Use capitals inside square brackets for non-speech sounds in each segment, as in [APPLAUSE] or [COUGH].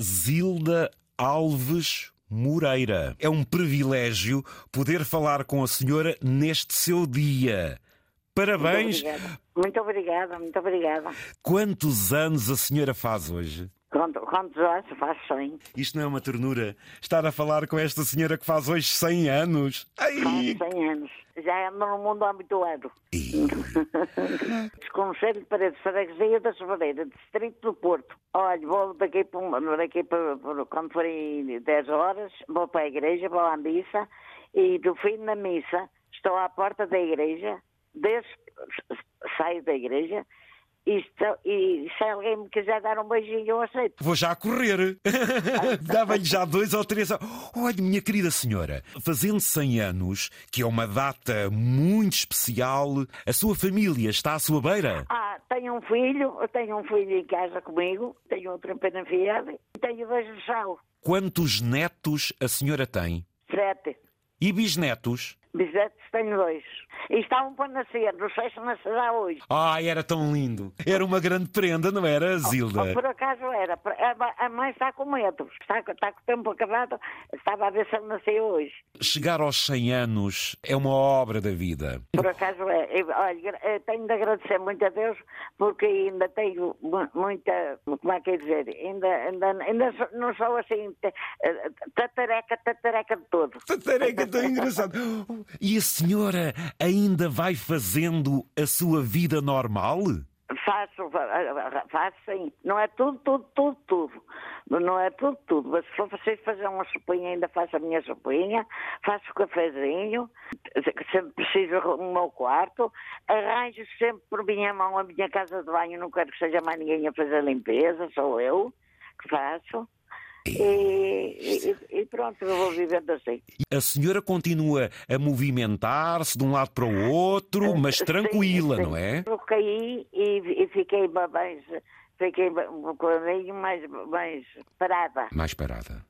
Zilda Alves Moreira. É um privilégio poder falar com a senhora neste seu dia. Parabéns. Muito obrigada, muito obrigada. Muito obrigada. Quantos anos a senhora faz hoje? Quantos, quantos anos faz 100? Isto não é uma ternura. Estar a falar com esta senhora que faz hoje 100 anos. Ai! Faz 100 anos. Já ando no mundo há muito ano. [LAUGHS] Ih. Conselho de Paredes, Freguesia da Sobreira, Distrito do Porto. Olha, vou daqui, para, daqui para, para- quando forem 10 horas, vou para a igreja, vou à missa e do fim da missa estou à porta da igreja, desde saio da igreja e, estou- e se alguém me quiser dar um beijinho, eu aceito. Vou já correr. [LAUGHS] Dava-lhe já dois ou três. Olha, minha querida senhora, fazendo 100 anos, que é uma data muito especial, a sua família está à sua beira? Ah, tenho um filho, eu tenho um filho em casa comigo, tenho outro em Penafiade e tenho dois no sal, Quantos netos a senhora tem? sete. E bisnetos? Bisnetos tenho dois. E estavam para nascer, não sei se nascerá hoje. Ai, era tão lindo. Era uma grande prenda, não era, Zilda? Por acaso era. A- A mãe está com medo. Está, está com o tempo acabado. Estava a ver se ele nasceu hoje. Chegar aos 100 anos é uma obra da vida. Por acaso é. Eu, Olha, eu tenho de agradecer muito a Deus porque ainda tenho mu- muita. Como é que é dizer? Ainda, ainda, ainda não sou assim. eh, Tatareca, tatareca de todo. Tareca tão engraçado. E a senhora ainda vai fazendo a sua vida normal? Faço, fa- faço sim. Não é tudo, tudo, tudo, tudo. Não é tudo, tudo. Mas se for vocês fazer uma sopinha, ainda faço a minha sopinha, faço o cafezinho, sempre preciso o meu quarto, arranjo sempre por minha mão a minha casa de banho, não quero que seja mais ninguém a fazer a limpeza, sou eu que faço. E, e- e pronto, eu vou vivendo assim. A senhora continua a movimentar-se de um lado para o outro, [LAUGHS] mas Sim, tranquila, sim. não é? Eu caí e, e fiquei mais, fiquei um bocadinho mais, mais parada, Mais parada.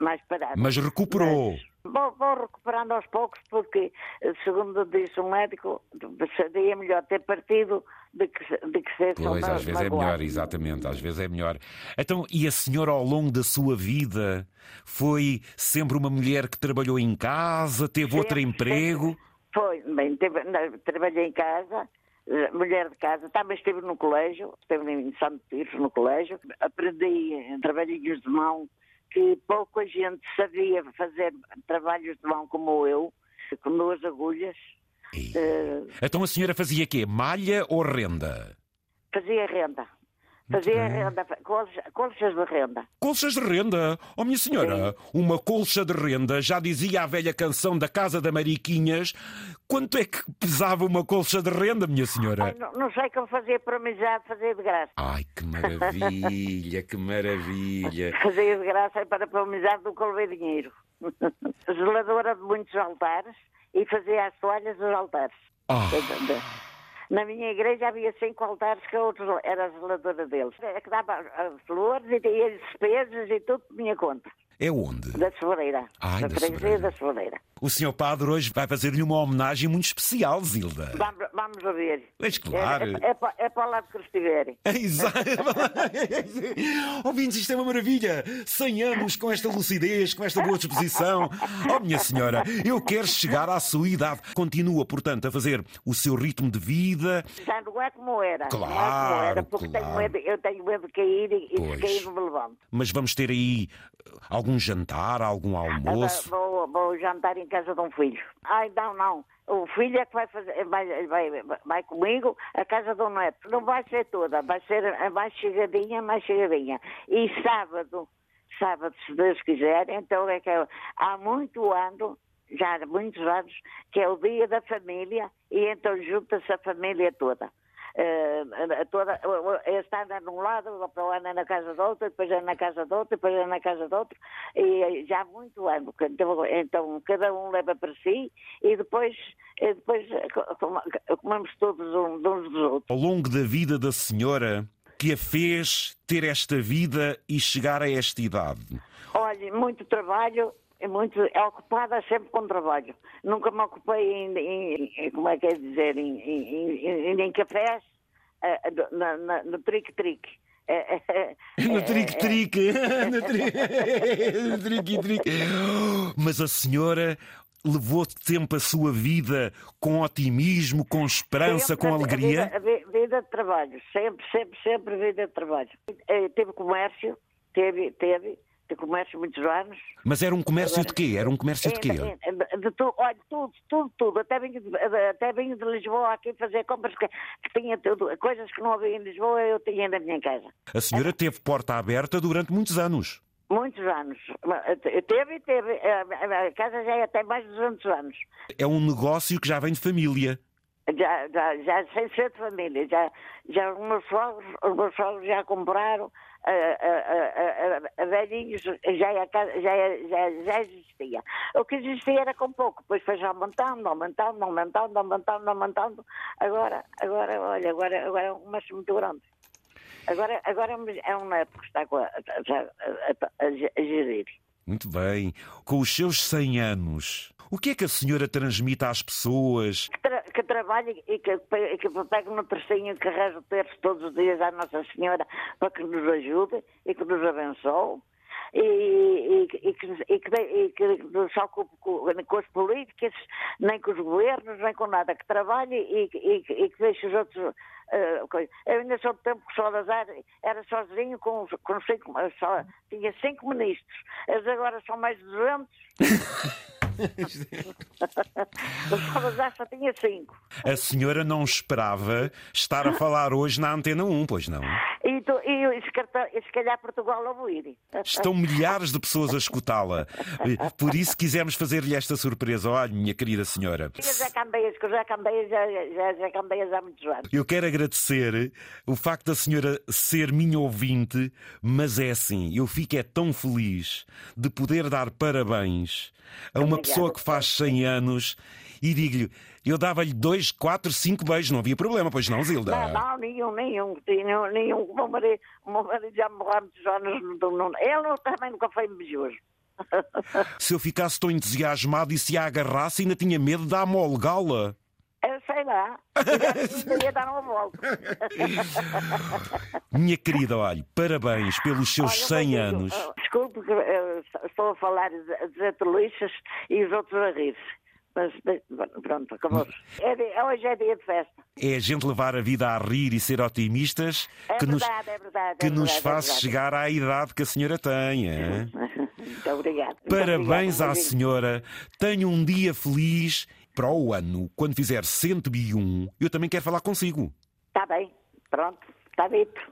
mais parada. Mas recuperou. Mas vou, vou recuperando aos poucos porque, segundo disse o médico, seria melhor ter partido do que, de que ser Pois, às vezes é melhor, exatamente, às vezes é melhor. Então, e a senhora ao longo da sua vida foi sempre uma mulher que trabalhou em casa, teve outro Sempre, emprego? Foi, bem, teve- na- trabalhei em casa, eh, mulher de casa, também estive no colégio, estive em Santo Tirso no colégio, aprendi trabalhinhos de mão que pouca gente sabia fazer trabalhos de mão como eu, com duas agulhas. Eh, Então a senhora fazia quê? Malha ou renda? fazia renda. Fazia renda, colchas, colchas de renda. Colchas de renda. Oh, minha senhora, uma colcha de renda, já dizia a velha canção da Casa da Mariquinhas. Quanto é que pesava uma colcha de renda, minha Ai, senhora? não, não sei como fazia por amizade, fazia de graça. Ai, que maravilha, que maravilha. [LAUGHS] Fazia de graça para amizade do que levei dinheiro. [LAUGHS] Zeladora de muitos altares e fazia as toalhas dos altares. Ah, Na minha igreja havia cinco altares que outros era a zeladora deles. É que dava ah, flores e tinha despesas e tudo por minha conta. É onde? Da Sobreira. Ai, da da freguesia da Sobreira. O senhor padre hoje vai fazer-lhe uma homenagem muito especial, Zilda. Vamos, vamos a ver. Mas claro. É, é, é, para- é para o lado que estiverem. [LAUGHS] É Exato. [LAUGHS] Ouvintes, isto é uma maravilha. 100 anos com esta lucidez, com esta boa disposição. Oh, minha senhora, eu quero chegar à sua idade. Continua, portanto, a fazer o seu ritmo de vida. Já não é como era. não é como Claro, era, porque claro. tenho medo, eu tenho medo de cair e, Pois. se cair não me levanto. Mas vamos ter aí eh, algum jantar, algum almoço. Vou, vou jantar em casa de um filho. Ai, não, não. O filho é que vai fazer, vai, vai, vai comigo a casa do neto. Não vai ser toda, vai ser mais chegadinha, mais chegadinha. E sábado, sábado, se Deus quiser, então é que é- há muito ano, já há muitos anos, que é o dia da família e então junta-se a família toda. Eh, toda, este ano é num lado, o outro ano é na casa do outro, depois é na casa do outro, depois é na casa do outro, e já há muito ano. Então, então cada um leva para si e depois, e depois eh, co- co- comemos todos uns dos outros. Ao longo da vida da senhora, que a fez ter esta vida e chegar a esta idade? Olha, muito trabalho, é muito é ocupada sempre com trabalho. Nunca me ocupei em, em- em- como é que é dizer, em, em, cafés, eh, na- na- no trique-trique. No trique-trique. No trique-trique. Mas a senhora levou tempo a sua vida com otimismo, com esperança, Sempre com a alegria? Vida, a vi- vida de trabalho, sempre, sempre, sempre vida de trabalho. Eh, Teve comércio, teve, teve, de comércio muitos anos. Mas era um comércio de quê? Era um comércio de quê? Eh, eh, De tu, olha, tudo, tudo, tudo. Até vim, de, até vim de Lisboa aqui fazer compras que, que tinha tudo. Coisas que não havia em Lisboa eu tinha na minha casa. A senhora teve porta aberta durante muitos anos. Muitos anos. Teve, teve. A casa já é até mais de 200 anos. É um negócio que já vem de família. Já, já, já sem ser de família. Já, já os, meus sogros, os meus sogros já compraram a, a, a, a, velhinhos, já, é a casa- já, é- já, já existia. O que existia era com pouco, depois foi já aumentando, aumentando, aumentando, aumentando, aumentando. Agora, agora, olha, agora, agora é um comércio muito grande. Agora, agora é um neto que está a, a, gerir. Muito bem. Com os seus 100 anos, o que é que a senhora transmite às pessoas? tra que trabalhe e que, que pegue no tercinho que reza o terço todos os dias à Nossa Senhora para que nos ajude e que nos abençoe. E, e, e que, e, que, e que se ocupe com, com as políticas, nem com os governos, nem com nada, que trabalhe e, e, e que deixe os outros. coisa. Eu ainda sou do tempo que Salazar era sozinho, com, com cinco, só, tinha cinco ministros. Eles agora são mais de 200. [LAUGHS] o só tinha cinco. A senhora não esperava estar a falar hoje na Antena 1, pois não? E, tu, e, se calhar- Portugal a ouvir. Estão milhares de pessoas a escutá-la. Por isso quisemos fazer-lhe esta surpresa. Olha, minha querida senhora. Candeias, que o Zé Candeias já, já, já Candeias há muitos anos. Eu quero agradecer o facto da senhora ser minha ouvinte, mas é assim, eu fico é tão feliz de poder dar parabéns a uma Obrigada. pessoa que faz 100 anos e digo-lhe, eu dava-lhe dois, quatro, cinco beijos, não havia problema, pois não, Zilda? Não, não, nenhum, nenhum, nenhum, nenhum. O meu marido, o meu marido já morreu há muitos anos. Não, não, ele também nunca foi invejoso. [LAUGHS] Se eu ficasse tão entusiasmado e se a agarrasse, ainda tinha medo de amolgá-la. Eu sei lá. Eu ia dar uma volta. [LAUGHS] Minha querida, olha, parabéns pelos seus Olha, 100 mas digo, anos. Desculpe que eh, estou a falar de tolices e os outros a rir-se. Mas pronto, acabou-se. É hoje é dia de festa. É a gente levar a vida a rir e ser otimistas É que nos, verdade, é verdade. que é nos verdade, é faz chegar à idade que a senhora tem. é? Muito obrigado. Muito Parabéns obrigado, à senhora. Tenha um dia feliz. Para o ano, quando fizer 101, eu também quero falar consigo. Está bem, pronto, está dito.